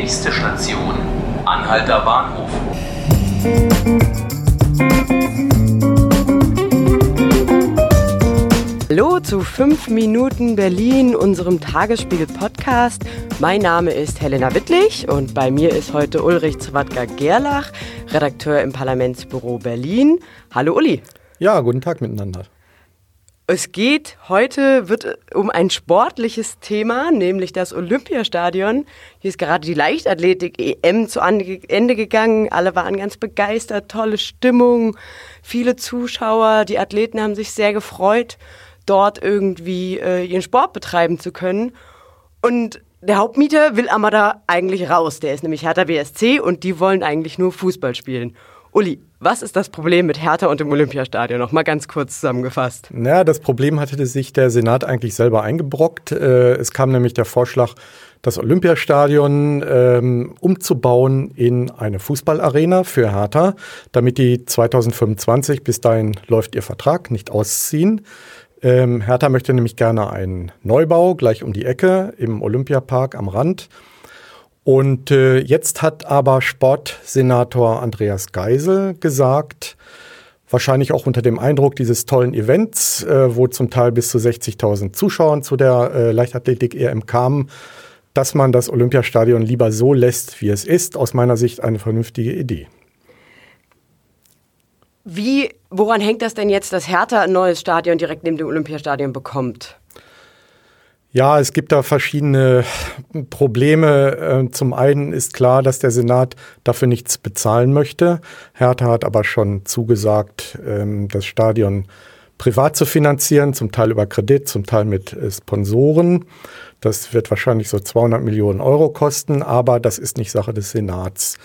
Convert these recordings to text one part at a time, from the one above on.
Nächste Station, Anhalter Bahnhof. Hallo zu 5 Minuten Berlin, unserem Tagesspiegel-Podcast. Mein Name ist Helena Wittlich und bei mir ist heute Ulrich Zwatka-Gerlach, Redakteur im Parlamentsbüro Berlin. Hallo Uli. Ja, guten Tag miteinander. Es geht heute wird um ein sportliches Thema, nämlich das Olympiastadion. Hier ist gerade die Leichtathletik-EM zu Ende gegangen. Alle waren ganz begeistert, tolle Stimmung, viele Zuschauer. Die Athleten haben sich sehr gefreut, dort irgendwie äh, ihren Sport betreiben zu können. Und der Hauptmieter will aber da eigentlich raus. Der ist nämlich Hertha BSC und die wollen eigentlich nur Fußball spielen. Uli, was ist das Problem mit Hertha und dem Olympiastadion? Noch mal ganz kurz zusammengefasst. Naja, das Problem hatte sich der Senat eigentlich selber eingebrockt. Äh, es kam nämlich der Vorschlag, das Olympiastadion ähm, umzubauen in eine Fußballarena für Hertha, damit die 2025, bis dahin läuft ihr Vertrag, nicht ausziehen. Ähm, Hertha möchte nämlich gerne einen Neubau gleich um die Ecke im Olympiapark am Rand. Und äh, jetzt hat aber Sportsenator Andreas Geisel gesagt, wahrscheinlich auch unter dem Eindruck dieses tollen Events, äh, wo zum Teil bis zu 60.000 Zuschauern zu der äh, Leichtathletik-EM kamen, dass man das Olympiastadion lieber so lässt, wie es ist. Aus meiner Sicht eine vernünftige Idee. Wie, woran hängt das denn jetzt, dass Hertha ein neues Stadion direkt neben dem Olympiastadion bekommt? Ja, es gibt da verschiedene Probleme. Ähm, zum einen ist klar, dass der Senat dafür nichts bezahlen möchte. Hertha hat aber schon zugesagt, ähm, das Stadion privat zu finanzieren, zum Teil über Kredit, zum Teil mit äh, Sponsoren. Das wird wahrscheinlich so 200 Millionen Euro kosten, aber das ist nicht Sache des Senats.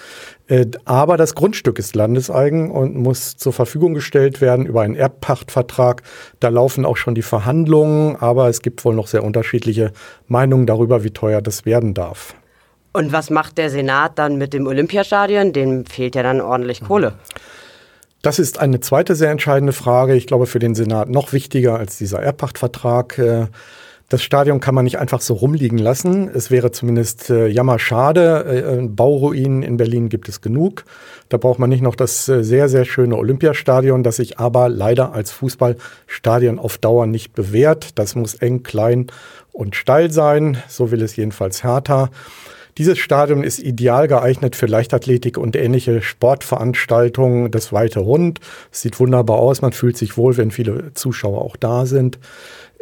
Äh, aber das Grundstück ist landeseigen und muss zur Verfügung gestellt werden über einen Erbpachtvertrag. Da laufen auch schon die Verhandlungen, aber es gibt wohl noch sehr unterschiedliche Meinungen darüber, wie teuer das werden darf. Und was macht der Senat dann mit dem Olympiastadion? Dem fehlt ja dann ordentlich Kohle. Das ist eine zweite sehr entscheidende Frage. Ich glaube, für den Senat noch wichtiger als dieser Erbpachtvertrag. Äh, das Stadion kann man nicht einfach so rumliegen lassen. Es wäre zumindest äh, jammerschade. Äh, Bauruinen in Berlin gibt es genug. Da braucht man nicht noch das sehr, sehr schöne Olympiastadion, das sich aber leider als Fußballstadion auf Dauer nicht bewährt. Das muss eng, klein und steil sein. So will es jedenfalls Hertha. Dieses Stadion ist ideal geeignet für Leichtathletik und ähnliche Sportveranstaltungen. Das weite Rund. Sieht wunderbar aus. Man fühlt sich wohl, wenn viele Zuschauer auch da sind.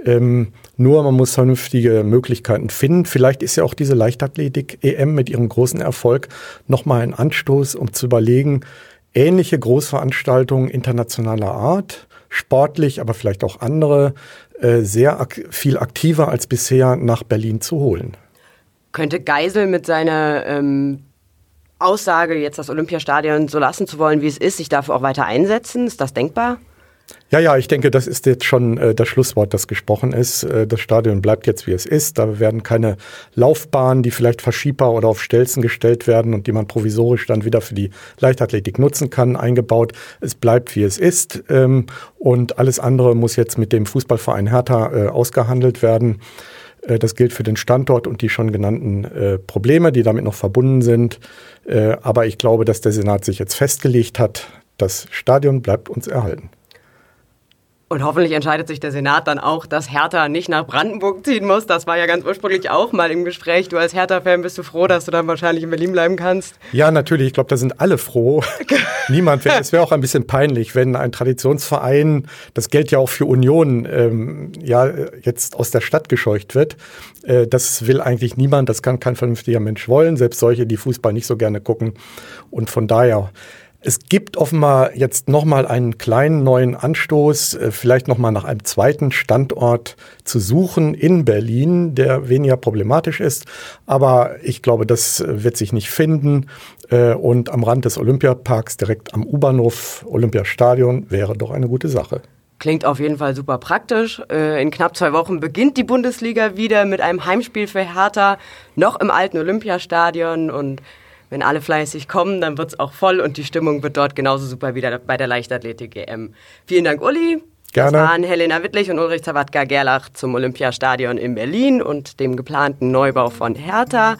Ähm, nur man muss vernünftige Möglichkeiten finden. Vielleicht ist ja auch diese Leichtathletik-EM mit ihrem großen Erfolg nochmal ein Anstoß, um zu überlegen, ähnliche Großveranstaltungen internationaler Art, sportlich, aber vielleicht auch andere, äh, sehr ak viel aktiver als bisher nach Berlin zu holen. Könnte Geisel mit seiner ähm, Aussage, jetzt das Olympiastadion so lassen zu wollen, wie es ist, sich dafür auch weiter einsetzen? Ist das denkbar? Ja, ja, ich denke, das ist jetzt schon äh, das Schlusswort, das gesprochen ist. Äh, das Stadion bleibt jetzt, wie es ist. Da werden keine Laufbahnen, die vielleicht verschiebbar oder auf Stelzen gestellt werden und die man provisorisch dann wieder für die Leichtathletik nutzen kann, eingebaut. Es bleibt, wie es ist. Ähm, und alles andere muss jetzt mit dem Fußballverein Hertha äh, ausgehandelt werden. Äh, das gilt für den Standort und die schon genannten äh, Probleme, die damit noch verbunden sind. Äh, aber ich glaube, dass der Senat sich jetzt festgelegt hat, das Stadion bleibt uns erhalten. Und hoffentlich entscheidet sich der Senat dann auch, dass Hertha nicht nach Brandenburg ziehen muss. Das war ja ganz ursprünglich auch mal im Gespräch. Du als Hertha-Fan bist du froh, dass du dann wahrscheinlich in Berlin bleiben kannst? Ja, natürlich. Ich glaube, da sind alle froh. Niemand wäre. Es wäre auch ein bisschen peinlich, wenn ein Traditionsverein, das gilt ja auch für Union, ähm, ja, jetzt aus der Stadt gescheucht wird. Äh, das will eigentlich niemand. Das kann kein vernünftiger Mensch wollen. Selbst solche, die Fußball nicht so gerne gucken. Und von daher es gibt offenbar jetzt nochmal einen kleinen neuen Anstoß, äh, vielleicht nochmal nach einem zweiten Standort zu suchen in Berlin, der weniger problematisch ist. Aber ich glaube, das wird sich nicht finden. Äh, und am Rand des Olympiaparks, direkt am U-Bahnhof Olympiastadion, wäre doch eine gute Sache. Klingt auf jeden Fall super praktisch. Äh, in knapp zwei Wochen beginnt die Bundesliga wieder mit einem Heimspiel für Hertha, noch im alten Olympiastadion und wenn alle fleißig kommen, dann wird es auch voll und die Stimmung wird dort genauso super wie bei der Leichtathletik-EM. Vielen Dank, Uli. Gerne. Das waren Helena Wittlich und Ulrich Zawadka-Gerlach zum Olympiastadion in Berlin und dem geplanten Neubau von Hertha.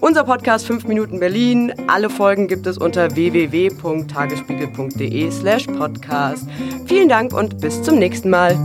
Unser Podcast 5 Minuten Berlin. Alle Folgen gibt es unter www.tagesspiegel.de slash podcast. Vielen Dank und bis zum nächsten Mal.